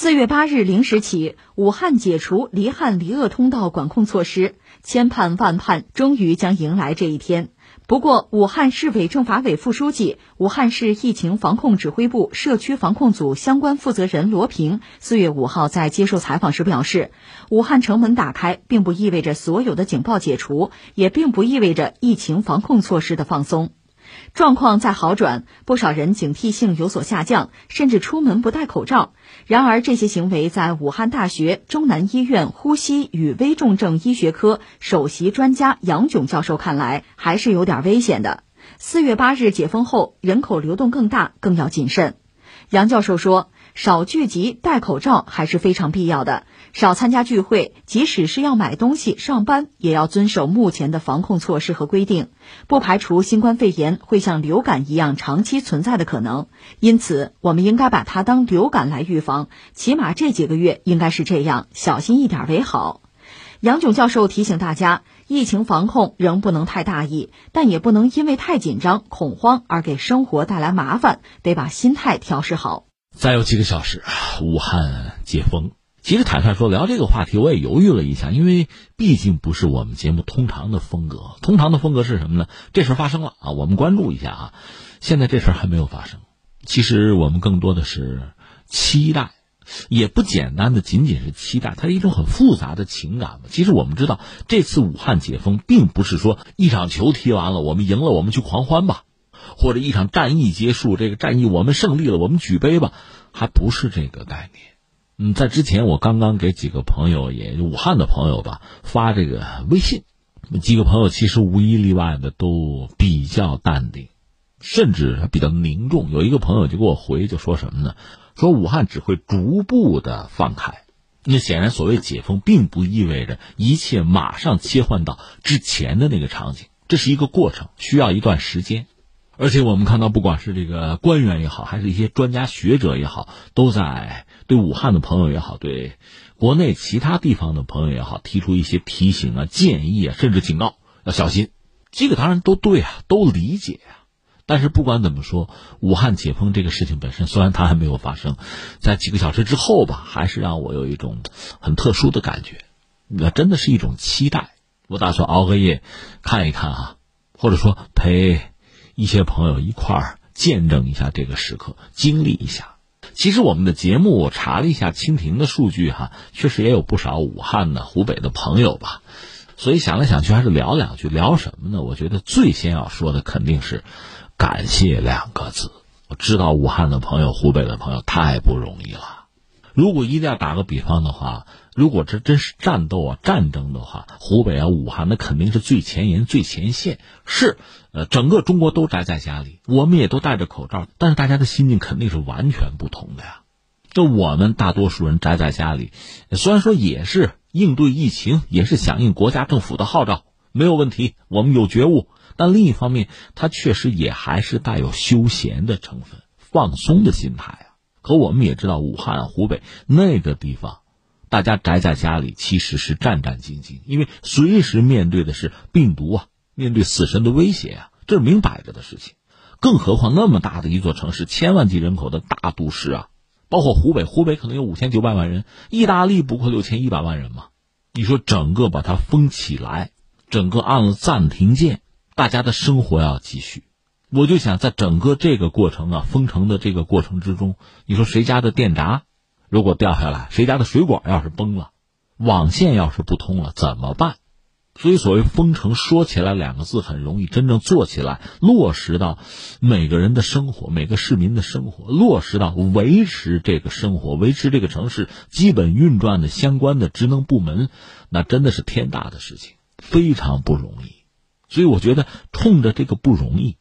四月八日零时起，武汉解除离汉离鄂通道管控措施，千盼万盼，终于将迎来这一天。不过，武汉市委政法委副书记、武汉市疫情防控指挥部社区防控组相关负责人罗平四月五号在接受采访时表示，武汉城门打开，并不意味着所有的警报解除，也并不意味着疫情防控措施的放松。状况在好转，不少人警惕性有所下降，甚至出门不戴口罩。然而，这些行为在武汉大学中南医院呼吸与危重症医学科首席专家杨炯教授看来，还是有点危险的。四月八日解封后，人口流动更大，更要谨慎。杨教授说。少聚集、戴口罩还是非常必要的。少参加聚会，即使是要买东西、上班，也要遵守目前的防控措施和规定。不排除新冠肺炎会像流感一样长期存在的可能，因此我们应该把它当流感来预防。起码这几个月应该是这样，小心一点为好。杨炯教授提醒大家，疫情防控仍不能太大意，但也不能因为太紧张、恐慌而给生活带来麻烦，得把心态调试好。再有几个小时，武汉解封。其实坦率说，聊这个话题我也犹豫了一下，因为毕竟不是我们节目通常的风格。通常的风格是什么呢？这事发生了啊，我们关注一下啊。现在这事还没有发生，其实我们更多的是期待，也不简单的仅仅是期待，它是一种很复杂的情感嘛。其实我们知道，这次武汉解封，并不是说一场球踢完了，我们赢了，我们去狂欢吧。或者一场战役结束，这个战役我们胜利了，我们举杯吧，还不是这个概念。嗯，在之前我刚刚给几个朋友，也武汉的朋友吧，发这个微信，几个朋友其实无一例外的都比较淡定，甚至比较凝重。有一个朋友就给我回，就说什么呢？说武汉只会逐步的放开。那显然，所谓解封，并不意味着一切马上切换到之前的那个场景，这是一个过程，需要一段时间。而且我们看到，不管是这个官员也好，还是一些专家学者也好，都在对武汉的朋友也好，对国内其他地方的朋友也好，提出一些提醒啊、建议啊，甚至警告，要小心。这个当然都对啊，都理解啊。但是不管怎么说，武汉解封这个事情本身，虽然它还没有发生，在几个小时之后吧，还是让我有一种很特殊的感觉。那真的是一种期待。我打算熬个夜看一看啊，或者说陪。一些朋友一块儿见证一下这个时刻，经历一下。其实我们的节目，我查了一下蜻蜓的数据，哈，确实也有不少武汉的、湖北的朋友吧。所以想来想去，还是聊两句。聊什么呢？我觉得最先要说的肯定是“感谢”两个字。我知道武汉的朋友、湖北的朋友太不容易了。如果一定要打个比方的话，如果这真是战斗啊、战争的话，湖北啊、武汉那肯定是最前沿、最前线。是，呃，整个中国都宅在家里，我们也都戴着口罩，但是大家的心境肯定是完全不同的呀。就我们大多数人宅在家里，虽然说也是应对疫情，也是响应国家政府的号召，没有问题，我们有觉悟。但另一方面，它确实也还是带有休闲的成分、放松的心态。可我们也知道，武汉、湖北那个地方，大家宅在家里其实是战战兢兢，因为随时面对的是病毒啊，面对死神的威胁啊，这是明摆着的事情。更何况那么大的一座城市，千万级人口的大都市啊，包括湖北，湖北可能有五千九百万人，意大利不过六千一百万人嘛。你说整个把它封起来，整个按了暂停键，大家的生活要继续。我就想，在整个这个过程啊，封城的这个过程之中，你说谁家的电闸如果掉下来，谁家的水管要是崩了，网线要是不通了，怎么办？所以，所谓封城，说起来两个字很容易，真正做起来，落实到每个人的生活，每个市民的生活，落实到维持这个生活、维持这个城市基本运转的相关的职能部门，那真的是天大的事情，非常不容易。所以，我觉得冲着这个不容易。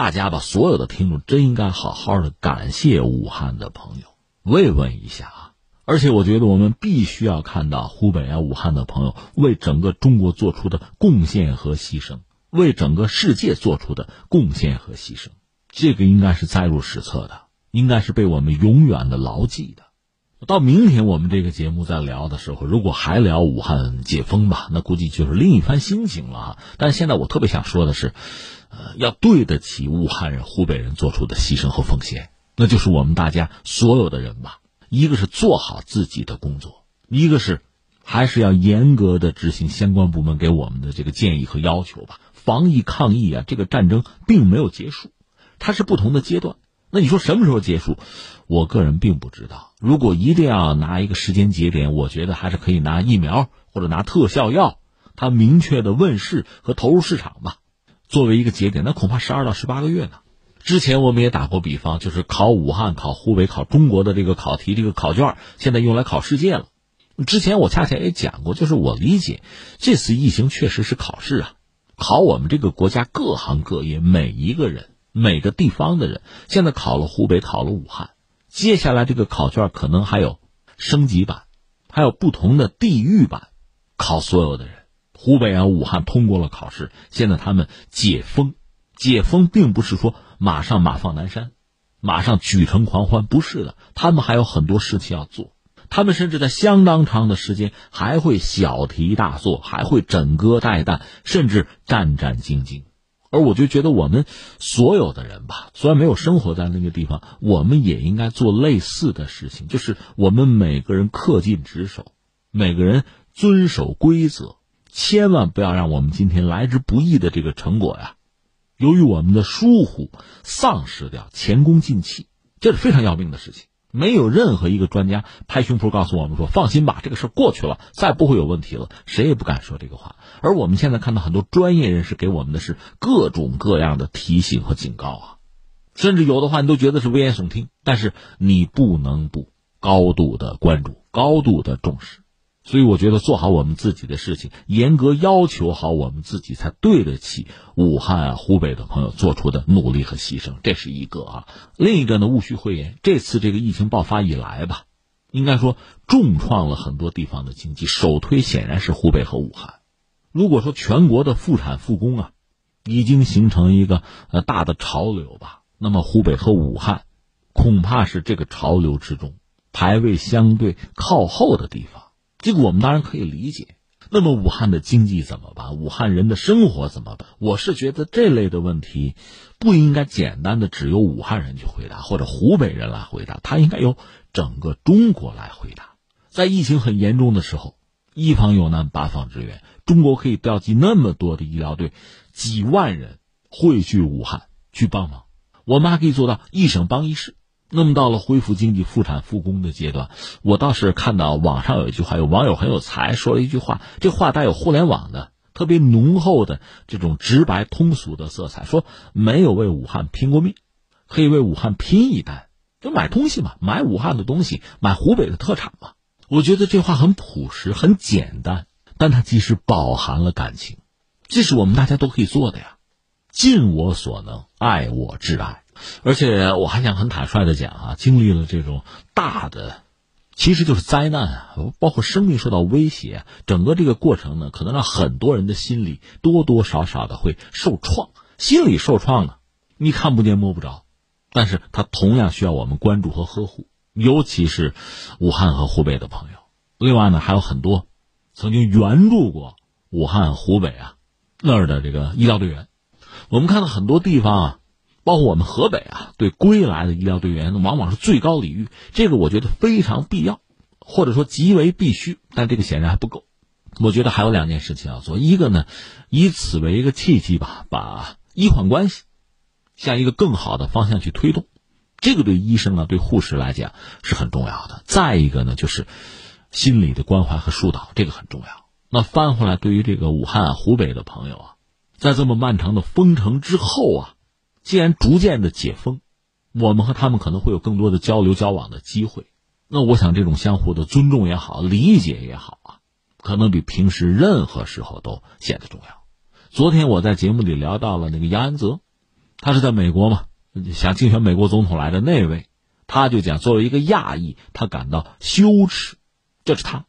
大家吧，所有的听众真应该好好的感谢武汉的朋友，慰问一下啊！而且我觉得我们必须要看到湖北啊、武汉的朋友为整个中国做出的贡献和牺牲，为整个世界做出的贡献和牺牲，这个应该是载入史册的，应该是被我们永远的牢记的。到明天我们这个节目再聊的时候，如果还聊武汉解封吧，那估计就是另一番心情了哈。但现在我特别想说的是。呃，要对得起武汉人、湖北人做出的牺牲和奉献，那就是我们大家所有的人吧，一个是做好自己的工作，一个是还是要严格的执行相关部门给我们的这个建议和要求吧。防疫抗疫啊，这个战争并没有结束，它是不同的阶段。那你说什么时候结束？我个人并不知道。如果一定要拿一个时间节点，我觉得还是可以拿疫苗或者拿特效药，它明确的问世和投入市场吧，作为一个节点，那恐怕十二到十八个月呢。之前我们也打过比方，就是考武汉、考湖北、考中国的这个考题，这个考卷现在用来考世界了。之前我恰恰也讲过，就是我理解这次疫情确实是考试啊，考我们这个国家各行各业每一个人。每个地方的人现在考了湖北，考了武汉，接下来这个考卷可能还有升级版，还有不同的地域版，考所有的人。湖北啊，武汉通过了考试，现在他们解封，解封并不是说马上马放南山，马上举城狂欢，不是的，他们还有很多事情要做，他们甚至在相当长的时间还会小题大做，还会枕戈待旦，甚至战战兢兢。而我就觉得，我们所有的人吧，虽然没有生活在那个地方，我们也应该做类似的事情，就是我们每个人恪尽职守，每个人遵守规则，千万不要让我们今天来之不易的这个成果呀，由于我们的疏忽，丧失掉，前功尽弃，这是非常要命的事情。没有任何一个专家拍胸脯告诉我们说：“放心吧，这个事过去了，再不会有问题了。”谁也不敢说这个话。而我们现在看到很多专业人士给我们的是各种各样的提醒和警告啊，甚至有的话你都觉得是危言耸听，但是你不能不高度的关注、高度的重视。所以我觉得做好我们自己的事情，严格要求好我们自己，才对得起武汉啊、湖北的朋友做出的努力和牺牲。这是一个啊，另一个呢，戊戌会言，这次这个疫情爆发以来吧，应该说重创了很多地方的经济，首推显然是湖北和武汉。如果说全国的复产复工啊，已经形成一个呃大的潮流吧，那么湖北和武汉，恐怕是这个潮流之中排位相对靠后的地方。这个我们当然可以理解。那么武汉的经济怎么办？武汉人的生活怎么办？我是觉得这类的问题，不应该简单的只由武汉人去回答，或者湖北人来回答，他应该由整个中国来回答。在疫情很严重的时候，一方有难八方支援，中国可以调集那么多的医疗队，几万人汇聚武汉去帮忙，我们还可以做到一省帮一市。那么到了恢复经济、复产复工的阶段，我倒是看到网上有一句话，有网友很有才，说了一句话，这话带有互联网的特别浓厚的这种直白通俗的色彩，说没有为武汉拼过命，可以为武汉拼一单，就买东西嘛，买武汉的东西，买湖北的特产嘛。我觉得这话很朴实、很简单，但它其实饱含了感情，这是我们大家都可以做的呀，尽我所能，爱我挚爱。而且我还想很坦率的讲啊，经历了这种大的，其实就是灾难啊，包括生命受到威胁，整个这个过程呢，可能让很多人的心里多多少少的会受创，心理受创呢，你看不见摸不着，但是它同样需要我们关注和呵护，尤其是武汉和湖北的朋友。另外呢，还有很多曾经援助过武汉、湖北啊那儿的这个医疗队员，我们看到很多地方啊。包括我们河北啊，对归来的医疗队员往往是最高礼遇，这个我觉得非常必要，或者说极为必须。但这个显然还不够，我觉得还有两件事情要做。一个呢，以此为一个契机吧，把医患关系向一个更好的方向去推动，这个对医生啊、对护士来讲是很重要的。再一个呢，就是心理的关怀和疏导，这个很重要。那翻回来，对于这个武汉、湖北的朋友啊，在这么漫长的封城之后啊。既然逐渐的解封，我们和他们可能会有更多的交流交往的机会。那我想，这种相互的尊重也好，理解也好啊，可能比平时任何时候都显得重要。昨天我在节目里聊到了那个杨安泽，他是在美国嘛，想竞选美国总统来的那位，他就讲，作为一个亚裔，他感到羞耻。这是他，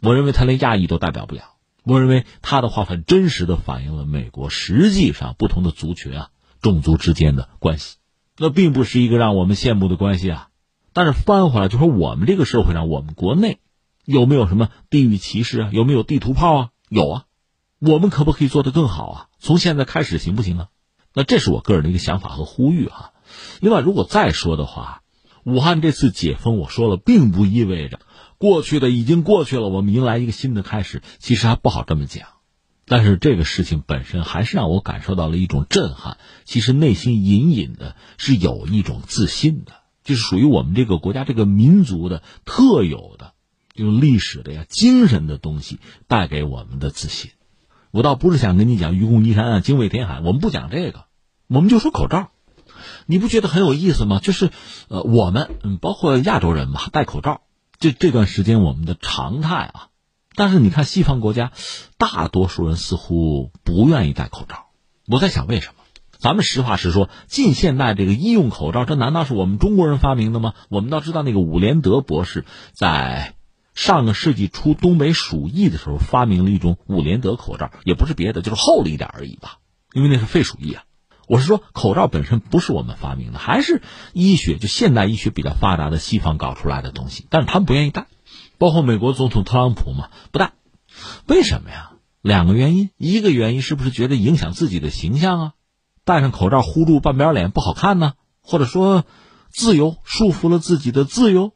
我认为他连亚裔都代表不了。我认为他的话很真实的反映了美国实际上不同的族群啊。种族之间的关系，那并不是一个让我们羡慕的关系啊。但是翻回来就说，我们这个社会上，我们国内有没有什么地域歧视啊？有没有地图炮啊？有啊。我们可不可以做得更好啊？从现在开始行不行啊？那这是我个人的一个想法和呼吁啊。另外，如果再说的话，武汉这次解封，我说了，并不意味着过去的已经过去了，我们迎来一个新的开始。其实还不好这么讲。但是这个事情本身还是让我感受到了一种震撼。其实内心隐隐的是有一种自信的，就是属于我们这个国家、这个民族的特有的这种历史的呀、精神的东西带给我们的自信。我倒不是想跟你讲愚公移山啊、精卫填海，我们不讲这个，我们就说口罩。你不觉得很有意思吗？就是，呃，我们嗯，包括亚洲人嘛，戴口罩，这这段时间我们的常态啊。但是你看西方国家，大多数人似乎不愿意戴口罩。我在想为什么？咱们实话实说，近现代这个医用口罩，这难道是我们中国人发明的吗？我们倒知道，那个伍连德博士在上个世纪初东北鼠疫的时候发明了一种伍连德口罩，也不是别的，就是厚了一点而已吧，因为那是肺鼠疫啊。我是说，口罩本身不是我们发明的，还是医学就现代医学比较发达的西方搞出来的东西，但是他们不愿意戴。包括美国总统特朗普嘛，不戴，为什么呀？两个原因，一个原因是不是觉得影响自己的形象啊？戴上口罩糊住半边脸不好看呢？或者说，自由束缚了自己的自由，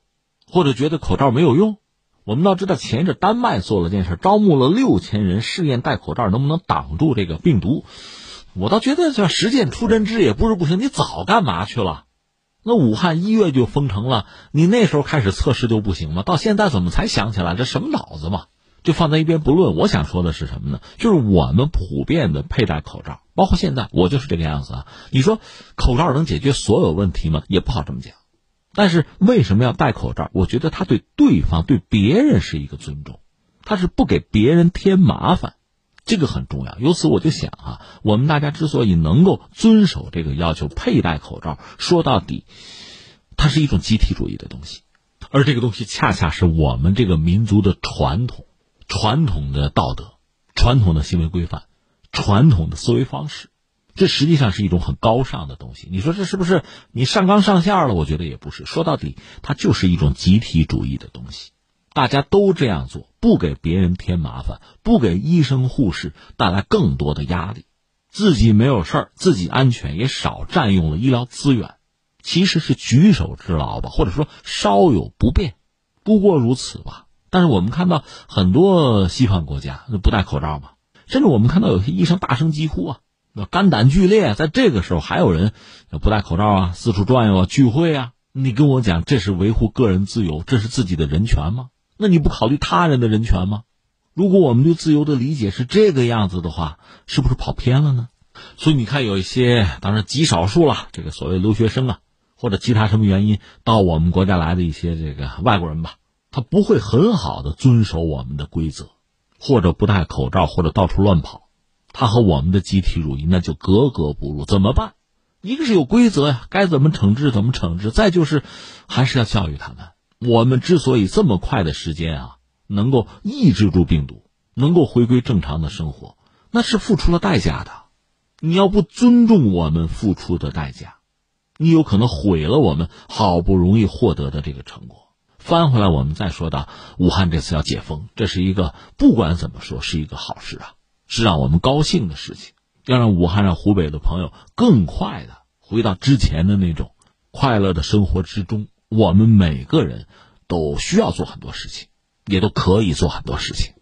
或者觉得口罩没有用？我们倒知道，前一阵丹麦做了件事，招募了六千人试验戴口罩能不能挡住这个病毒。我倒觉得叫实践出真知也不是不行，你早干嘛去了？那武汉一月就封城了，你那时候开始测试就不行吗？到现在怎么才想起来？这什么脑子嘛？就放在一边不论。我想说的是什么呢？就是我们普遍的佩戴口罩，包括现在我就是这个样子啊。你说口罩能解决所有问题吗？也不好这么讲。但是为什么要戴口罩？我觉得他对对方、对别人是一个尊重，他是不给别人添麻烦。这个很重要，由此我就想啊，我们大家之所以能够遵守这个要求，佩戴口罩，说到底，它是一种集体主义的东西，而这个东西恰恰是我们这个民族的传统、传统的道德、传统的行为规范、传统的思维方式，这实际上是一种很高尚的东西。你说这是不是你上纲上线了？我觉得也不是，说到底，它就是一种集体主义的东西。大家都这样做，不给别人添麻烦，不给医生护士带来更多的压力，自己没有事儿，自己安全，也少占用了医疗资源，其实是举手之劳吧，或者说稍有不便，不过如此吧。但是我们看到很多西方国家不戴口罩嘛，甚至我们看到有些医生大声疾呼啊，那肝胆俱裂，在这个时候还有人不戴口罩啊，四处转悠啊，聚会啊，你跟我讲这是维护个人自由，这是自己的人权吗？那你不考虑他人的人权吗？如果我们对自由的理解是这个样子的话，是不是跑偏了呢？所以你看，有一些当然极少数了，这个所谓留学生啊，或者其他什么原因到我们国家来的一些这个外国人吧，他不会很好的遵守我们的规则，或者不戴口罩，或者到处乱跑，他和我们的集体主义那就格格不入。怎么办？一个是有规则呀，该怎么惩治怎么惩治；再就是还是要教育他们。我们之所以这么快的时间啊，能够抑制住病毒，能够回归正常的生活，那是付出了代价的。你要不尊重我们付出的代价，你有可能毁了我们好不容易获得的这个成果。翻回来，我们再说到武汉这次要解封，这是一个不管怎么说是一个好事啊，是让我们高兴的事情，要让武汉让湖北的朋友更快的回到之前的那种快乐的生活之中。我们每个人都需要做很多事情，也都可以做很多事情。